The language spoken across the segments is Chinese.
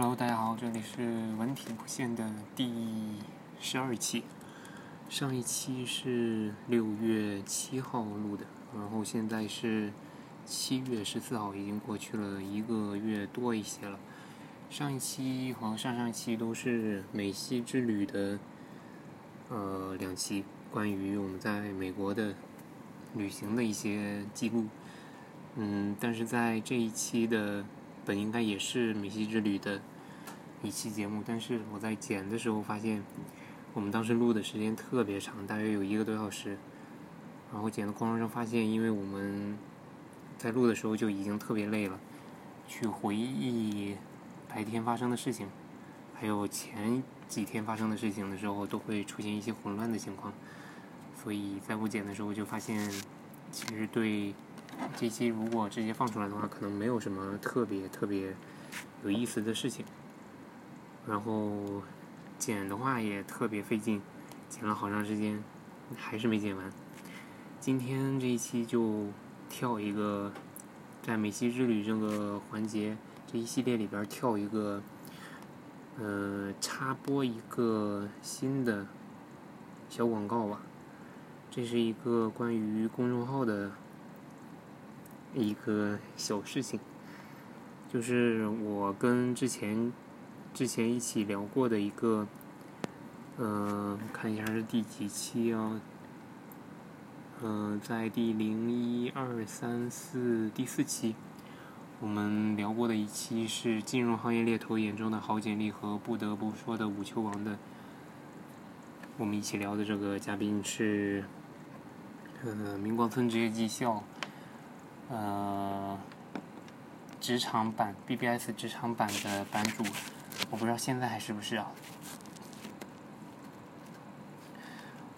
Hello，大家好，这里是文体不限的第十二期。上一期是六月七号录的，然后现在是七月十四号，已经过去了一个月多一些了。上一期和上上一期都是美西之旅的，呃，两期关于我们在美国的旅行的一些记录。嗯，但是在这一期的。本应该也是米西之旅的一期节目，但是我在剪的时候发现，我们当时录的时间特别长，大约有一个多小时。然后剪的过程中发现，因为我们在录的时候就已经特别累了，去回忆白天发生的事情，还有前几天发生的事情的时候，都会出现一些混乱的情况。所以在我剪的时候就发现，其实对。这期如果直接放出来的话，可能没有什么特别特别有意思的事情。然后剪的话也特别费劲，剪了好长时间，还是没剪完。今天这一期就跳一个，在美西之旅这个环节这一系列里边跳一个，呃，插播一个新的小广告吧。这是一个关于公众号的。一个小事情，就是我跟之前之前一起聊过的一个，嗯，看一下是第几期啊？嗯，在第零一二三四第四期，我们聊过的一期是金融行业猎头眼中的好简历和不得不说的五球王的。我们一起聊的这个嘉宾是，嗯，明光村职业技校。呃，职场版 BBS 职场版的版主，我不知道现在还是不是啊。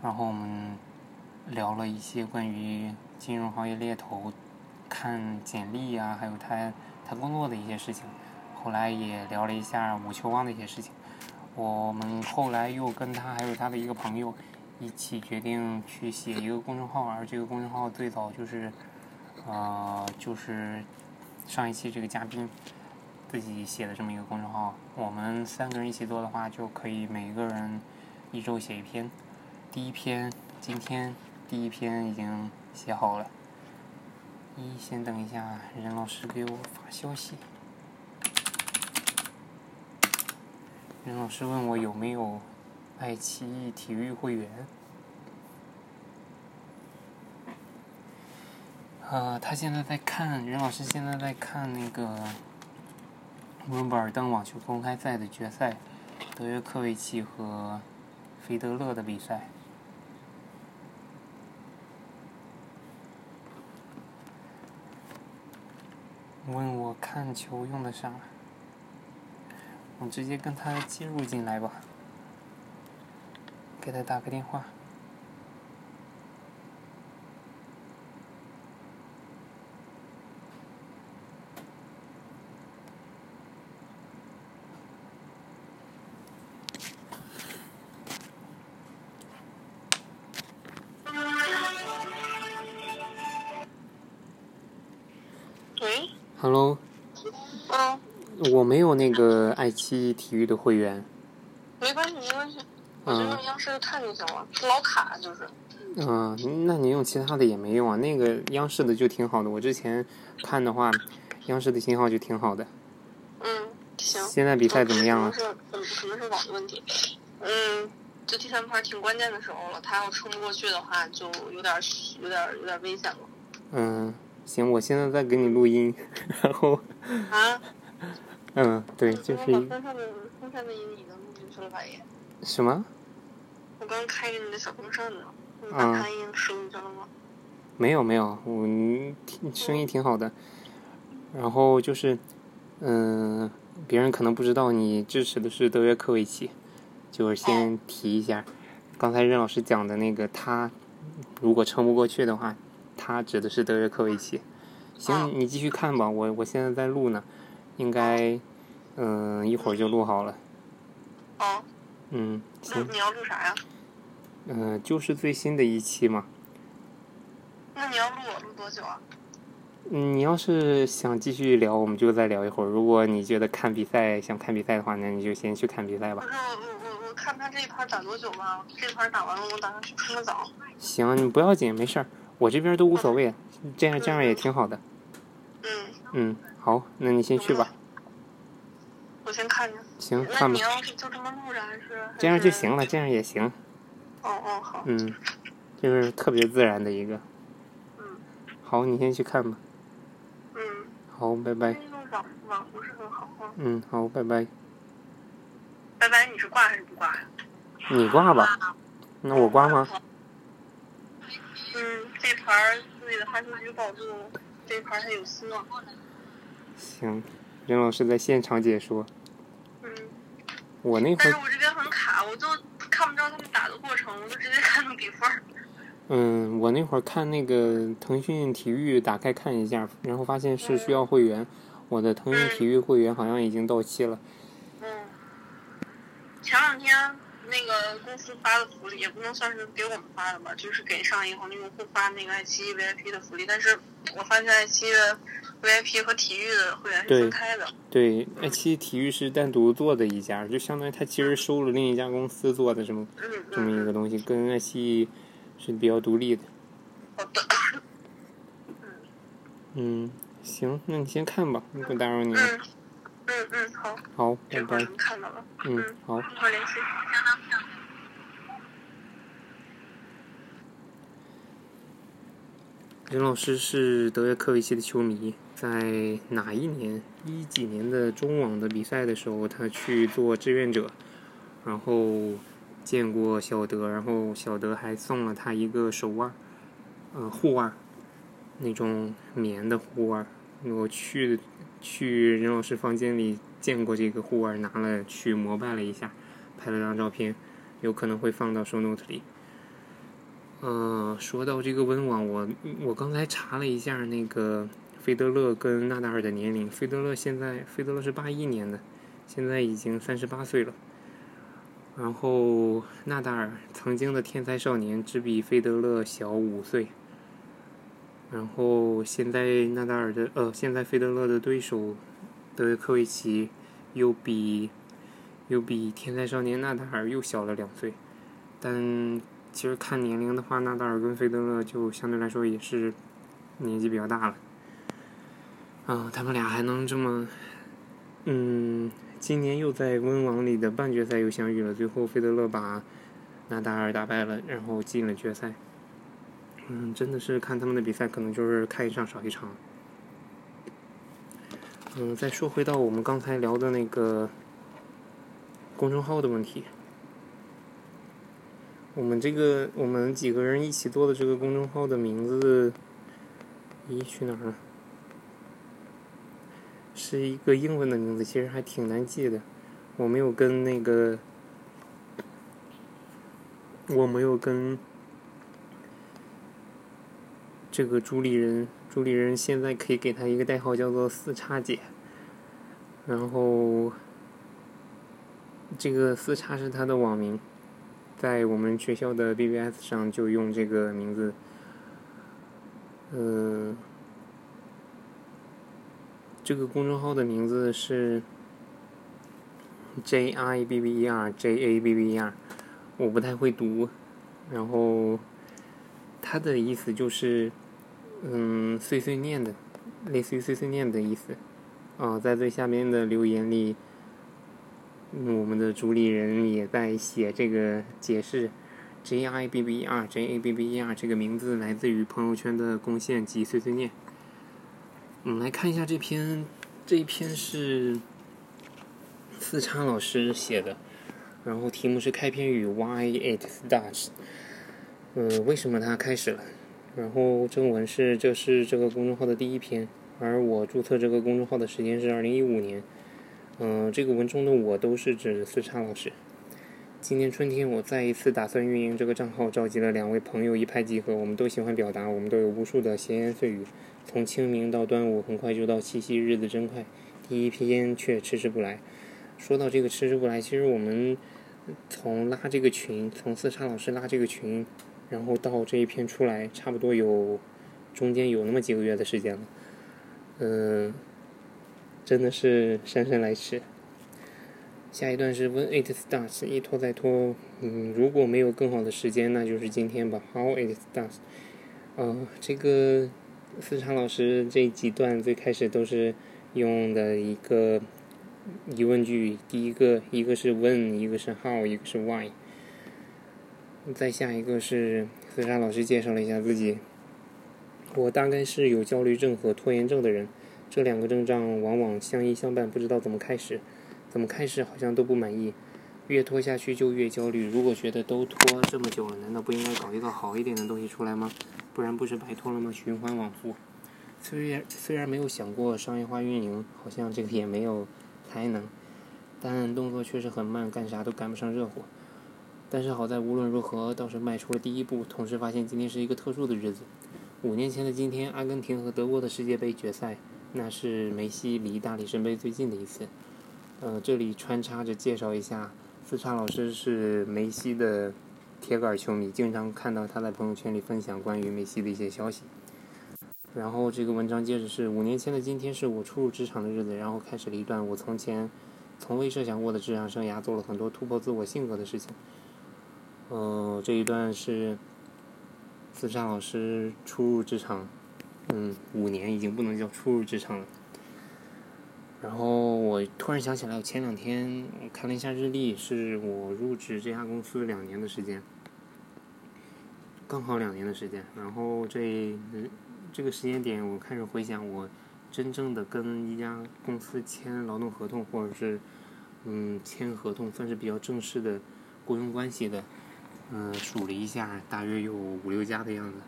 然后我们聊了一些关于金融行业猎头看简历啊，还有他他工作的一些事情。后来也聊了一下五球王的一些事情。我们后来又跟他还有他的一个朋友一起决定去写一个公众号，而这个公众号最早就是。呃，就是上一期这个嘉宾自己写的这么一个公众号，我们三个人一起做的话，就可以每个人一周写一篇。第一篇今天第一篇已经写好了，一先等一下，任老师给我发消息。任老师问我有没有爱奇艺体育会员。呃，他现在在看任老师现在在看那个温布尔登网球公开赛的决赛，德约科维奇和费德勒的比赛。问我看球用的啥？我直接跟他接入进来吧，给他打个电话。爱奇艺体育的会员。没关系，没关系，我就用央视看就行了，老卡就是。嗯，那你用其他的也没用啊，那个央视的就挺好的。我之前看的话，央视的信号就挺好的。嗯，行。现在比赛怎么样了？可能是可能是网的问题。嗯，就第三盘挺关键的时候了，他要撑不过去的话，就有点有点有点危险了。嗯。行，我现在在给你录音，然后。啊。嗯，对，就是一。风扇的风扇的音已经录进去了吧？也。什么？我刚开着你的小风扇呢，你把它音收进去了吗？没有没有，我听声音挺好的。然后就是，嗯，别人可能不知道你支持的是德约科维奇，就是先提一下，刚才任老师讲的那个他，如果撑不过去的话。他指的是德约科维奇，行，你继续看吧，我我现在在录呢，应该，嗯，一会儿就录好了。哦。嗯，行。你要录啥呀？嗯，就是最新的一期嘛。那你要录我录多久啊？嗯，你要是想继续聊，我们就再聊一会儿。如果你觉得看比赛想看比赛的话，那你就先去看比赛吧不。是我我我我看他这一盘打多久吧，这一盘打完了，我打算去冲个澡。行，你不要紧，没事儿，我这边都无所谓，这样这样也挺好的。嗯，嗯，好，那你先去吧。我先看着。行，看吧那你，要是就这么录着，还是？这样就行了，这样也行。哦哦好。嗯，就是特别自然的一个。嗯好，你先去看吧。嗯。好，拜拜。那个网网不是很好啊。嗯，好，拜拜。拜拜，你是挂还是不挂呀？你挂吧。那我挂吗？嗯，这盘儿自己的哈士奇保住，这块儿还有希望。行，任老师在现场解说。嗯，我那会儿但是，我这边很卡，我都看不着他们打的过程，我就直接看到比分。嗯，我那会儿看那个腾讯体育，打开看一下，然后发现是需要会员。我的腾讯体育会员好像已经到期了。嗯，前两天那个公司发的福利，也不能算是给我们发的吧，就是给上银行的用户发那个爱奇艺 VIP 的福利。但是我发现爱奇艺的 VIP 和体育的会员是分开的。对，爱奇艺体育是单独做的一家，就相当于它其实收了另一家公司做的这么嗯这么一个嗯，东西，跟爱奇艺是比较独立的。好的。嗯，行，那你先看吧，不打扰你了。嗯嗯嗯，好，好，拜拜。嗯，好。一会儿联系。任老师是德约科维奇的球迷，在哪一年一几年的中网的比赛的时候，他去做志愿者，然后见过小德，然后小德还送了他一个手腕，呃，护腕，那种棉的护腕。我去去任老师房间里见过这个护腕，拿了去膜拜了一下，拍了张照片，有可能会放到 show note 里。呃，说到这个温网，我我刚才查了一下那个费德勒跟纳达尔的年龄，费德勒现在费德勒是八一年的，现在已经三十八岁了。然后纳达尔曾经的天才少年只比费德勒小五岁。然后现在纳达尔的呃，现在费德勒的对手德约科维奇又比又比天才少年纳达尔又小了两岁，但其实看年龄的话，纳达尔跟费德勒就相对来说也是年纪比较大了。啊，他们俩还能这么，嗯，今年又在温网里的半决赛又相遇了，最后费德勒把纳达尔打败了，然后进了决赛。嗯，真的是看他们的比赛，可能就是看一场少一场。嗯，再说回到我们刚才聊的那个公众号的问题。我们这个我们几个人一起做的这个公众号的名字，咦，去哪儿了？是一个英文的名字，其实还挺难记的。我没有跟那个，我没有跟这个主理人，主理人现在可以给他一个代号叫做四叉姐，然后这个四叉是他的网名。在我们学校的 BBS 上就用这个名字，呃，这个公众号的名字是 J I B B E R J A B B E R，我不太会读，然后它的意思就是，嗯，碎碎念的，类似于碎碎念的意思，啊，在最下面的留言里。我们的主理人也在写这个解释，J I B B E R J A B B E R 这个名字来自于朋友圈的贡献及碎碎念。我们来看一下这篇，这一篇是四叉老师写的，然后题目是开篇语 Why it starts，呃，为什么它开始了？然后正文是这是这个公众号的第一篇，而我注册这个公众号的时间是二零一五年。嗯、这个文中的我都是指四叉老师。今年春天，我再一次打算运营这个账号，召集了两位朋友一拍即合。我们都喜欢表达，我们都有无数的闲言碎语。从清明到端午，很快就到七夕，日子真快。第一篇却迟迟不来。说到这个迟迟不来，其实我们从拉这个群，从四叉老师拉这个群，然后到这一篇出来，差不多有中间有那么几个月的时间了。嗯，真的是姗姗来迟。下一段是 When it starts，一拖再拖。嗯，如果没有更好的时间，那就是今天吧。How it starts。嗯，这个四叉老师这几段最开始都是用的一个疑问句，第一个一个是 When，一个是 How，一个是 Why。再下一个是四叉老师介绍了一下自己。我大概是有焦虑症和拖延症的人，这两个症状往往相依相伴，不知道怎么开始。怎么开始好像都不满意，越拖下去就越焦虑。如果觉得都拖这么久了，难道不应该搞一个好一点的东西出来吗？不然不是白拖了吗？循环往复。虽然虽然没有想过商业化运营，好像这个也没有才能，但动作确实很慢，干啥都赶不上热火。但是好在无论如何倒是迈出了第一步，同时发现今天是一个特殊的日子。五年前的今天，阿根廷和德国的世界杯决赛，那是梅西离大力神杯最近的一次。呃，这里穿插着介绍一下，四叉老师是梅西的铁杆球迷，经常看到他在朋友圈里分享关于梅西的一些消息。然后这个文章接着是五年前的今天是我初入职场的日子，然后开始了一段我从前从未设想过的职场生涯，做了很多突破自我性格的事情。呃，这一段是四叉老师初入职场，嗯，五年已经不能叫初入职场了。然后我突然想起来，我前两天我看了一下日历，是我入职这家公司两年的时间，刚好两年的时间。然后这这个时间点，我开始回想我真正的跟一家公司签劳动合同，或者是嗯签合同，算是比较正式的雇佣关系的，嗯数了一下，大约有五六家的样子。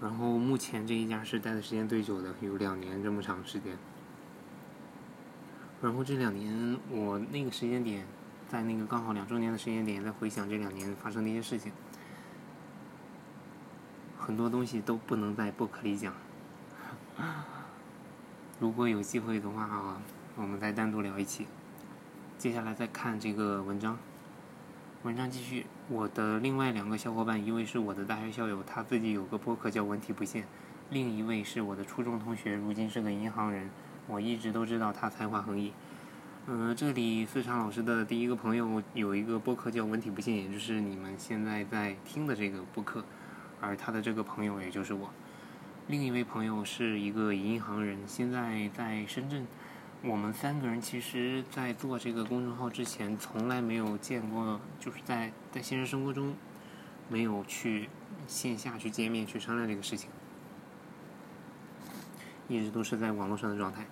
然后目前这一家是待的时间最久的，有两年这么长时间。然后这两年，我那个时间点，在那个刚好两周年的时间点，在回想这两年发生的一些事情，很多东西都不能在博客里讲。如果有机会的话，我们再单独聊一期。接下来再看这个文章，文章继续。我的另外两个小伙伴，一位是我的大学校友，他自己有个博客叫“文体不限”；另一位是我的初中同学，如今是个银行人。我一直都知道他才华横溢。嗯，这里四川老师的第一个朋友有一个播客叫“文体不限”，也就是你们现在在听的这个播客。而他的这个朋友也就是我。另一位朋友是一个银行人，现在在深圳。我们三个人其实，在做这个公众号之前，从来没有见过，就是在在现实生活中没有去线下去见面去商量这个事情。一直都是在网络上的状态。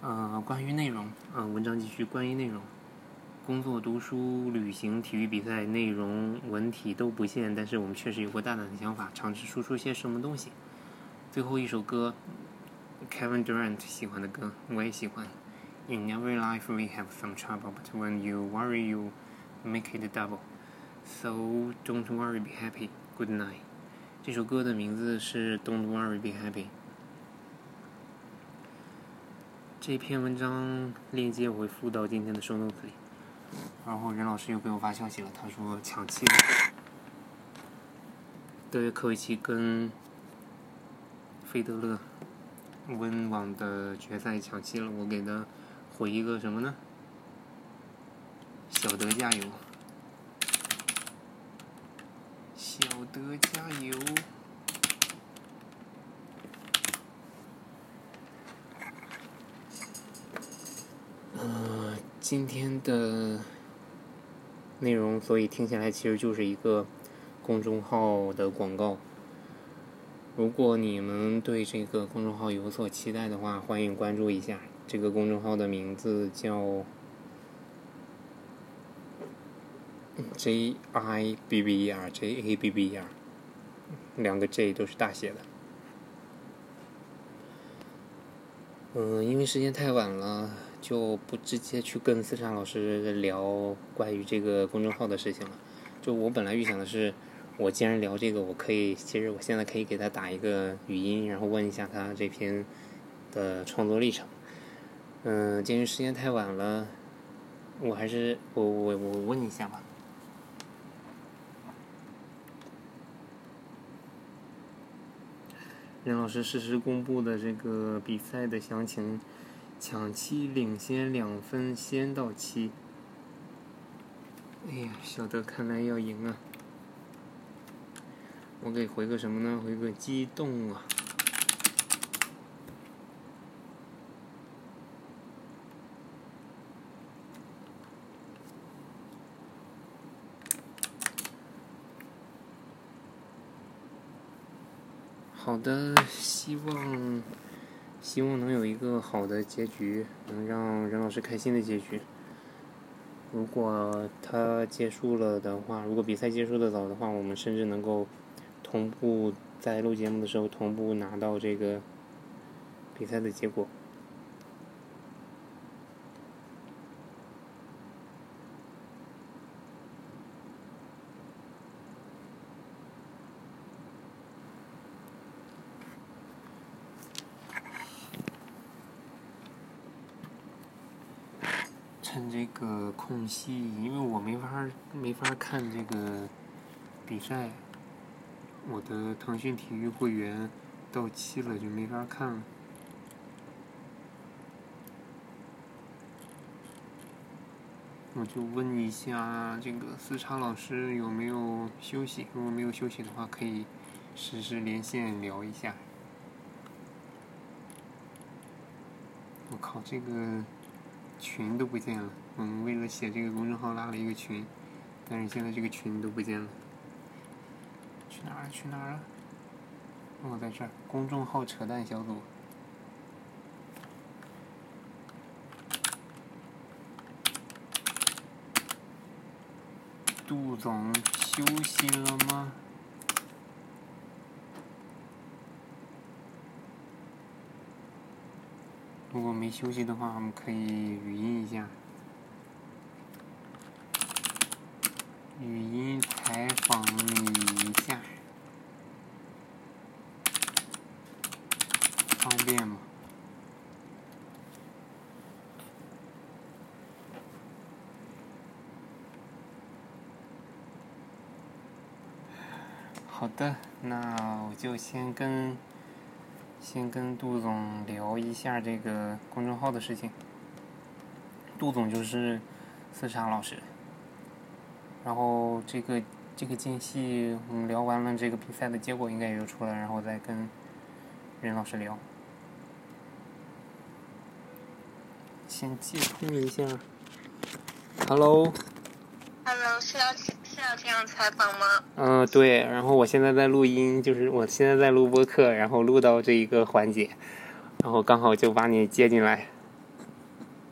呃，关于内容，呃，文章继续。关于内容，工作、读书、旅行、体育比赛，内容文体都不限。但是我们确实有过大胆的想法，尝试输出些什么东西。最后一首歌，Kevin Durant 喜欢的歌，我也喜欢。In every life we have some trouble, but when you worry, you make it double. So don't worry, be happy. Good night. 这首歌的名字是 Don't worry, be happy. 这篇文章链接我会附到今天的收 notes 里。然后任老师又给我发消息了，他说抢七了，德约科维奇跟费德勒温网的决赛抢七了，我给他回一个什么呢？小德加油！小德加油！今天的内容，所以听起来其实就是一个公众号的广告。如果你们对这个公众号有所期待的话，欢迎关注一下。这个公众号的名字叫 J I B B E R J A B B E R，两个 J 都是大写的。嗯，因为时间太晚了。就不直接去跟思畅老师聊关于这个公众号的事情了。就我本来预想的是，我既然聊这个，我可以，其实我现在可以给他打一个语音，然后问一下他这篇的创作历程。嗯，鉴于时间太晚了，我还是我我我问一下吧。任老师实时公布的这个比赛的详情，抢七领先两分，先到七。哎呀，小德看来要赢啊！我给回个什么呢？回个激动啊！好的，希望希望能有一个好的结局，能让任老师开心的结局。如果他结束了的话，如果比赛结束的早的话，我们甚至能够同步在录节目的时候同步拿到这个比赛的结果。趁这个空隙，因为我没法没法看这个比赛，我的腾讯体育会员到期了，就没法看了。我就问一下这个思查老师有没有休息，如果没有休息的话，可以实时连线聊一下。我靠，这个。群都不见了，我们，为了写这个公众号拉了一个群，但是现在这个群都不见了，哪儿？去哪儿了？哦，在这儿，公众号扯淡小组。杜总休息了吗？如果没休息的话，我们可以语音一下，语音采访你一下，方便吗？好的，那我就先跟。先跟杜总聊一下这个公众号的事情。杜总就是四叉老师，然后这个这个间隙我们聊完了，这个比赛的结果应该也就出来，然后再跟任老师聊。先接通一下，Hello。Hello，是要是要这样采访吗？嗯，对。然后我现在在录音，就是我现在在录播课，然后录到这一个环节，然后刚好就把你接进来。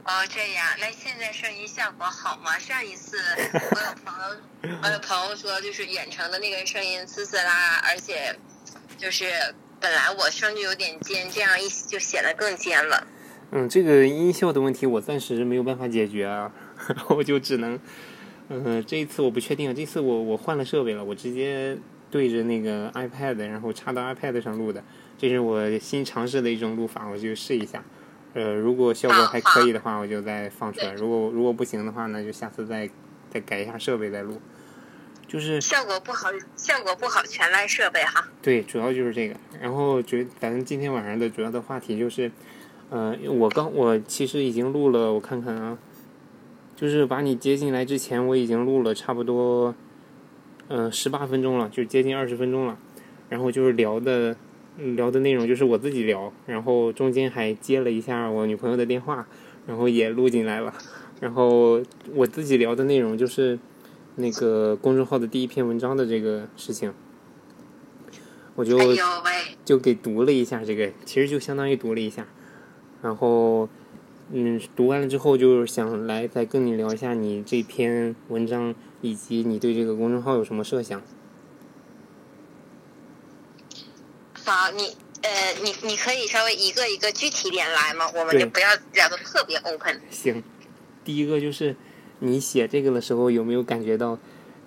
哦，这样。那现在声音效果好吗？上一次 我有朋友，我有朋友说，就是远程的那个声音呲呲啦，而且就是本来我声就有点尖，这样一就显得更尖了。嗯，这个音效的问题我暂时没有办法解决啊，然后我就只能。嗯，这一次我不确定，这次我我换了设备了，我直接对着那个 iPad，然后插到 iPad 上录的，这是我新尝试的一种录法，我就试一下。呃，如果效果还可以的话，我就再放出来；如果如果不行的话呢，就下次再再改一下设备再录。就是效果不好，效果不好全赖设备哈。对，主要就是这个。然后觉咱今天晚上的主要的话题就是，呃，我刚我其实已经录了，我看看啊。就是把你接进来之前，我已经录了差不多，嗯，十八分钟了，就接近二十分钟了。然后就是聊的，聊的内容就是我自己聊，然后中间还接了一下我女朋友的电话，然后也录进来了。然后我自己聊的内容就是那个公众号的第一篇文章的这个事情，我就就给读了一下这个，其实就相当于读了一下，然后。嗯，读完了之后，就是想来再跟你聊一下你这篇文章，以及你对这个公众号有什么设想。好，你呃，你你可以稍微一个一个具体点来吗？我们就不要聊的特别 open。行，第一个就是你写这个的时候有没有感觉到，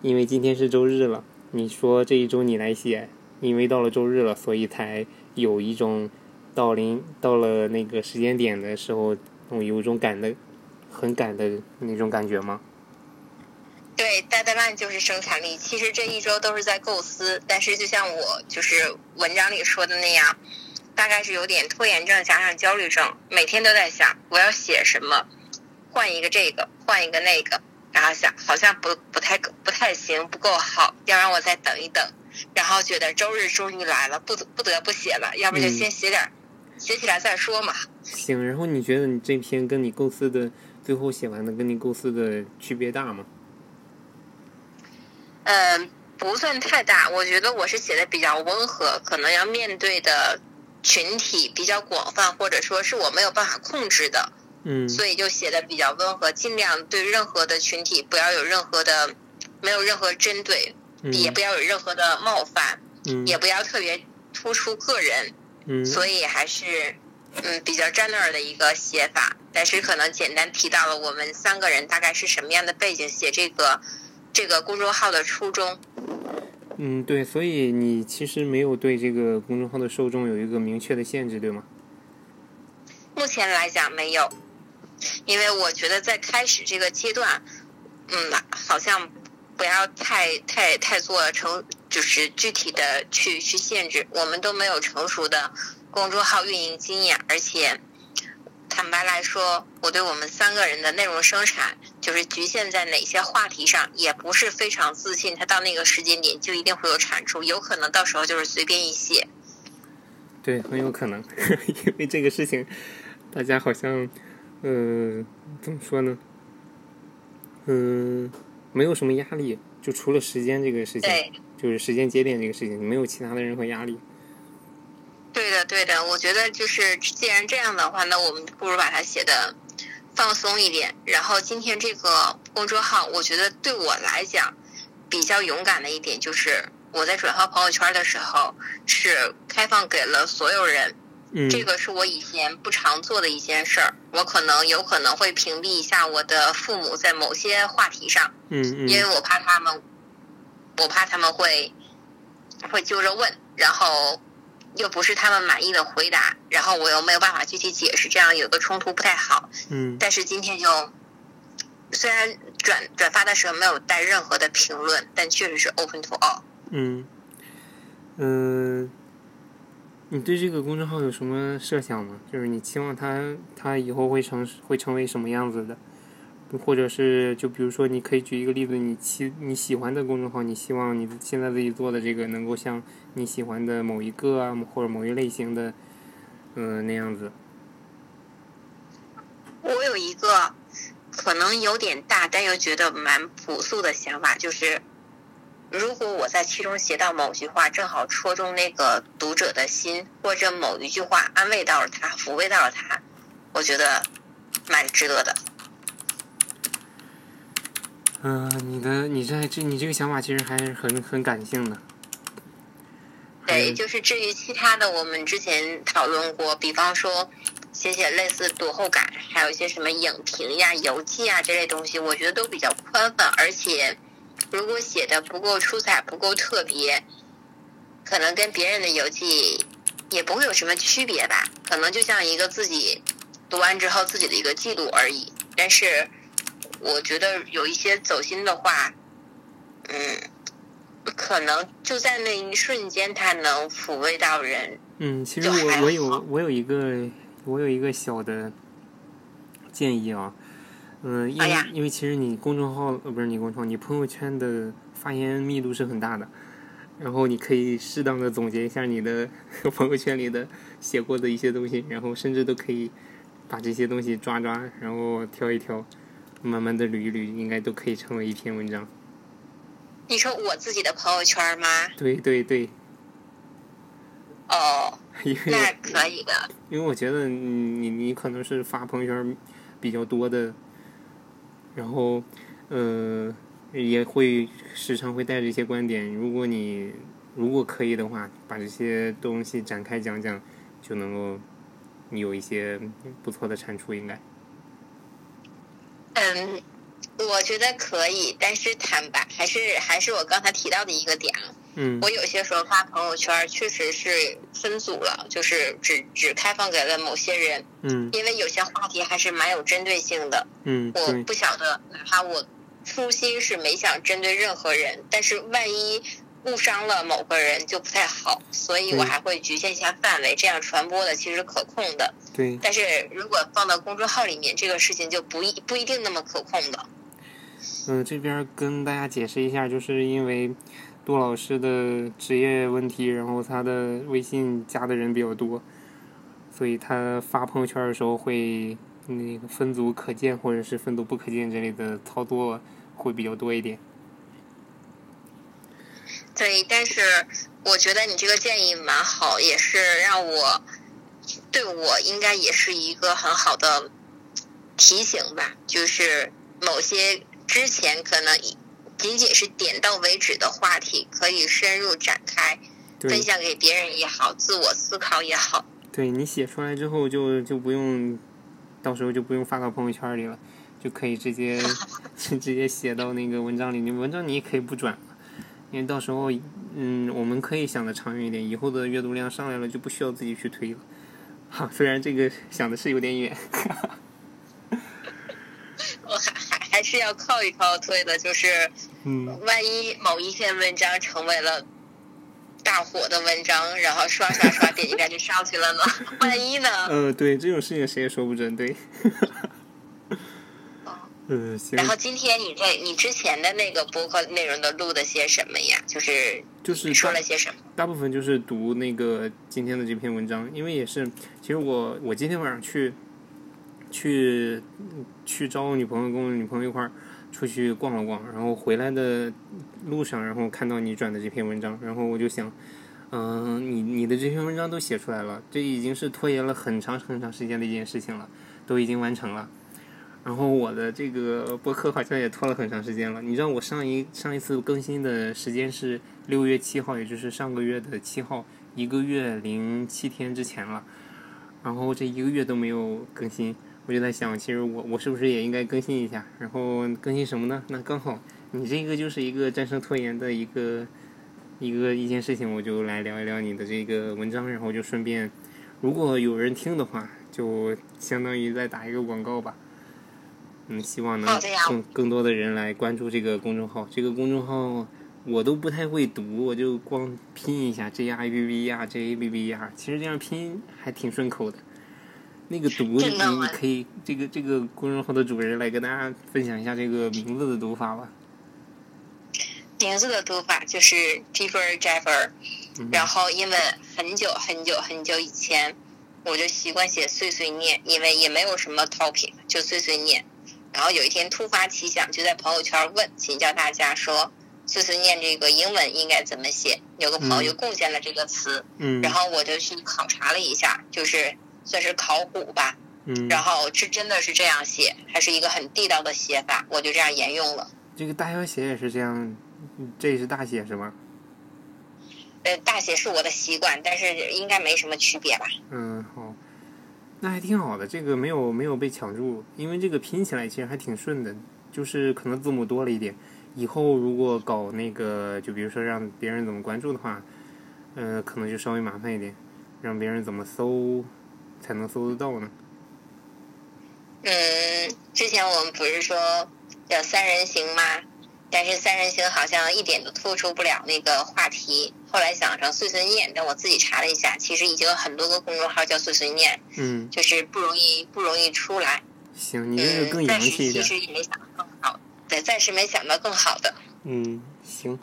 因为今天是周日了，你说这一周你来写，因为到了周日了，所以才有一种到临到了那个时间点的时候。我有一种赶的，很赶的那种感觉吗？对，deadline 就是生产力。其实这一周都是在构思，但是就像我就是文章里说的那样，大概是有点拖延症加上焦虑症，每天都在想我要写什么，换一个这个，换一个那个，然后想好像不不太不太行，不够好，要让我再等一等，然后觉得周日终于来了，不不得不写了，要不就先写点，写起来再说嘛。行，然后你觉得你这篇跟你构思的最后写完的跟你构思的区别大吗？嗯，不算太大。我觉得我是写的比较温和，可能要面对的群体比较广泛，或者说是我没有办法控制的。嗯，所以就写的比较温和，尽量对任何的群体不要有任何的，没有任何针对，也不要有任何的冒犯，也不要特别突出个人。嗯，所以还是嗯比较站那儿的一个写法，但是可能简单提到了我们三个人大概是什么样的背景，写这个。这个公众号的初衷，嗯，对，所以你其实没有对这个公众号的受众有一个明确的限制，对吗？目前来讲没有，因为我觉得在开始这个阶段，嗯，好像不要太太太做成，就是具体的去去限制，我们都没有成熟的公众号运营经验，而且。坦白来说，我对我们三个人的内容生产，就是局限在哪些话题上，也不是非常自信。他到那个时间点就一定会有产出，有可能到时候就是随便一写。对，很有可能，因为这个事情，大家好像，呃，怎么说呢？嗯，没有什么压力，就除了时间这个事情，就是时间节点这个事情，没有其他的任何压力。对的，对的，我觉得就是既然这样的话，那我们不如把它写的放松一点。然后今天这个公众号，我觉得对我来讲比较勇敢的一点就是，我在转发朋友圈的时候是开放给了所有人。嗯，这个是我以前不常做的一件事儿。我可能有可能会屏蔽一下我的父母在某些话题上。嗯嗯，因为我怕他们，我怕他们会会揪着问，然后。又不是他们满意的回答，然后我又没有办法具体解释，这样有个冲突不太好。嗯。但是今天就，虽然转转发的时候没有带任何的评论，但确实是 open to all。嗯。嗯。你对这个公众号有什么设想吗？就是你期望它它以后会成会成为什么样子的？或者是就比如说，你可以举一个例子，你喜你喜欢的公众号，你希望你现在自己做的这个能够像你喜欢的某一个啊，或者某一类型的，嗯，那样子。我有一个可能有点大，但又觉得蛮朴素的想法，就是如果我在其中写到某句话，正好戳中那个读者的心，或者某一句话安慰到了他，抚慰到了他，我觉得蛮值得的。嗯，你的你这这你这个想法其实还是很很感性的。对，就是至于其他的，我们之前讨论过，比方说写写类似读后感，还有一些什么影评呀、游记啊这类东西，我觉得都比较宽泛，而且如果写的不够出彩、不够特别，可能跟别人的游记也不会有什么区别吧，可能就像一个自己读完之后自己的一个记录而已，但是。我觉得有一些走心的话，嗯，可能就在那一瞬间，它能抚慰到人。嗯，其实我我有我有一个我有一个小的建议啊，嗯，因为因为其实你公众号呃不是你公众号，你朋友圈的发言密度是很大的，然后你可以适当的总结一下你的 朋友圈里的写过的一些东西，然后甚至都可以把这些东西抓抓，然后挑一挑。慢慢的捋一捋，应该都可以成为一篇文章。你说我自己的朋友圈吗？对对对。哦，那可以的。因为我觉得你你可能是发朋友圈比较多的，然后呃也会时常会带着一些观点。如果你如果可以的话，把这些东西展开讲讲，就能够有一些不错的产出，应该。嗯，我觉得可以，但是坦白还是还是我刚才提到的一个点啊。嗯。我有些时候发朋友圈确实是分组了，就是只只开放给了某些人。嗯。因为有些话题还是蛮有针对性的。嗯。我不晓得，哪怕我初心是没想针对任何人，但是万一误伤了某个人就不太好，所以我还会局限一下范围，这样传播的其实可控的。对。但是如果放到公众号里面，这个事情就不一不一定那么可控的。嗯，这边跟大家解释一下，就是因为杜老师的职业问题，然后他的微信加的人比较多，所以他发朋友圈的时候会那个分组可见或者是分组不可见之类的操作会比较多一点。对，但是我觉得你这个建议蛮好，也是让我对我应该也是一个很好的提醒吧。就是某些之前可能仅仅是点到为止的话题，可以深入展开，分享给别人也好，自我思考也好。对你写出来之后，就就不用到时候就不用发到朋友圈里了，就可以直接 直接写到那个文章里。你文章你也可以不转。因为到时候，嗯，我们可以想的长远一点，以后的阅读量上来了，就不需要自己去推了。哈，虽然这个想的是有点远。我还还还是要靠一靠推的，就是，嗯，万一某一篇文章成为了大火的文章，然后刷刷刷点击量就上去了呢？万一呢？呃，对，这种事情谁也说不准，对。嗯，然后今天你在你之前的那个播客内容都录的些什么呀？就是就是说了些什么？大部分就是读那个今天的这篇文章，因为也是，其实我我今天晚上去去去找我女朋友，跟我女朋友一块儿出去逛了逛，然后回来的路上，然后看到你转的这篇文章，然后我就想，嗯，你你的这篇文章都写出来了，这已经是拖延了很长很长时间的一件事情了，都已经完成了。然后我的这个播客好像也拖了很长时间了。你知道我上一上一次更新的时间是六月七号，也就是上个月的七号，一个月零七天之前了。然后这一个月都没有更新，我就在想，其实我我是不是也应该更新一下？然后更新什么呢？那刚好你这个就是一个战胜拖延的一个一个一件事情，我就来聊一聊你的这个文章，然后就顺便，如果有人听的话，就相当于再打一个广告吧。嗯，希望能更更多的人来关注这个公众号。这个公众号我都不太会读，我就光拼一下 J I B B 呀，J A B B 呀。其实这样拼还挺顺口的。那个读你可以，这个这个公众号的主人来跟大家分享一下这个名字的读法吧。名字的读法就是 Jeffer Jeffer，然后因为很久很久很久以前，我就习惯写碎碎念，因为也没有什么 topic，就碎碎念。然后有一天突发奇想，就在朋友圈问，请教大家说“碎碎念”这个英文应该怎么写？有个朋友就贡献了这个词，嗯，然后我就去考察了一下，就是算是考古吧，嗯，然后是真的是这样写，还是一个很地道的写法，我就这样沿用了。这个大小写也是这样，这也是大写是吗？呃，大写是我的习惯，但是应该没什么区别吧？嗯，好。那还挺好的，这个没有没有被抢注，因为这个拼起来其实还挺顺的，就是可能字母多了一点。以后如果搞那个，就比如说让别人怎么关注的话，呃，可能就稍微麻烦一点，让别人怎么搜才能搜得到呢？嗯，之前我们不是说叫三人行吗？但是三人行好像一点都突出不了那个话题。后来想成碎碎念，但我自己查了一下，其实已经有很多个公众号叫碎碎念，嗯，就是不容易不容易出来。行，你这个更洋气一点。其实也没想到更好，对，暂时没想到更好的。嗯，行，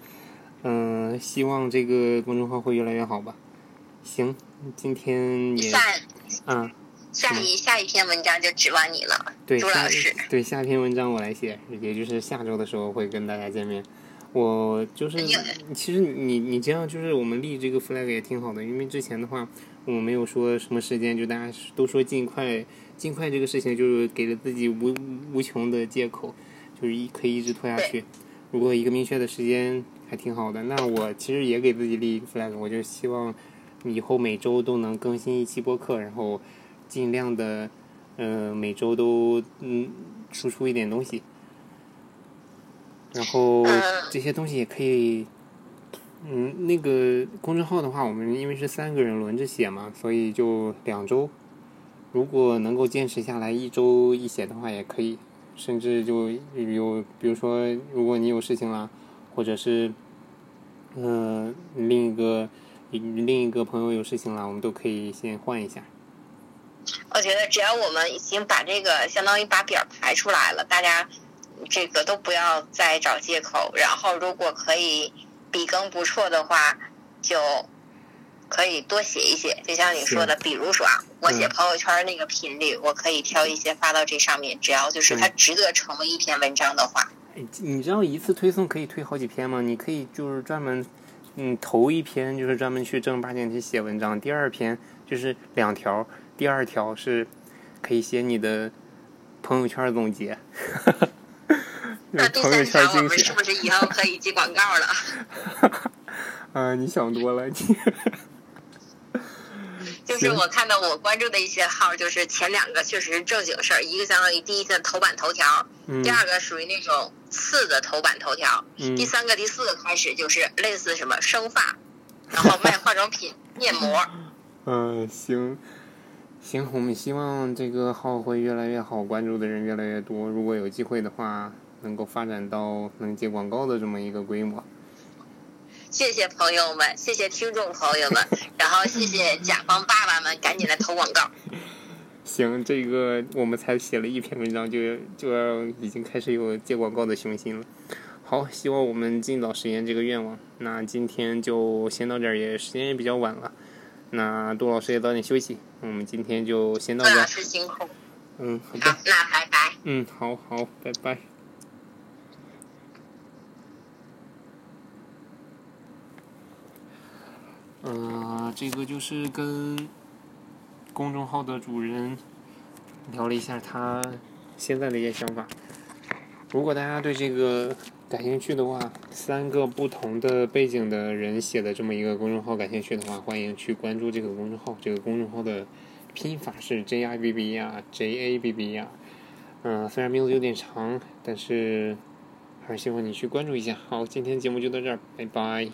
嗯，希望这个公众号会越来越好吧。行，今天也，嗯。下一下一篇文章就指望你了，朱老师。对，下一篇文章我来写，也就是下周的时候会跟大家见面。我就是，其实你你这样就是我们立这个 flag 也挺好的，因为之前的话我们没有说什么时间，就大家都说尽快，尽快这个事情就是给了自己无无穷的借口，就是一可以一直拖下去。如果一个明确的时间还挺好的，那我其实也给自己立一个 flag，我就希望以后每周都能更新一期播客，然后。尽量的，呃，每周都嗯输出一点东西，然后这些东西也可以，嗯，那个公众号的话，我们因为是三个人轮着写嘛，所以就两周。如果能够坚持下来，一周一写的话也可以。甚至就有，比如说，如果你有事情了，或者是，嗯，另一个另一个朋友有事情了，我们都可以先换一下。我觉得只要我们已经把这个相当于把表排出来了，大家这个都不要再找借口。然后，如果可以笔耕不辍的话，就可以多写一写。就像你说的，比如说啊，我写朋友圈那个频率，我可以挑一些发到这上面。只要就是它值得成为一篇文章的话，你知道一次推送可以推好几篇吗？你可以就是专门嗯，头一篇就是专门去正儿八经去写文章，第二篇就是两条。第二条是，可以写你的朋友圈总结。那第三条我们是不是以后可以接广告了？啊，你想多了，你。就是我看到我关注的一些号，就是前两个确实是正经事儿，一个相当于第一个头版头条，第二个属于那种次的头版头条，第三个、第四个开始就是类似什么生发，然后卖化妆品、面膜。嗯，行。行，我们希望这个号会越来越好，关注的人越来越多。如果有机会的话，能够发展到能接广告的这么一个规模。谢谢朋友们，谢谢听众朋友们，然后谢谢甲方爸爸们，赶紧来投广告。行，这个我们才写了一篇文章，就就要已经开始有接广告的雄心了。好，希望我们尽早实现这个愿望。那今天就先到这儿，也时间也比较晚了。那杜老师也早点休息，我们今天就先到这。杜老师辛苦。嗯，好的。那拜拜。嗯，好好，拜拜。嗯，这个就是跟公众号的主人聊了一下他现在的一些想法。如果大家对这个。感兴趣的话，三个不同的背景的人写的这么一个公众号，感兴趣的话，欢迎去关注这个公众号。这个公众号的拼法是 J I B B 呀，J A B B 呀。嗯，虽然名字有点长，但是还是希望你去关注一下。好，今天节目就到这儿，拜拜。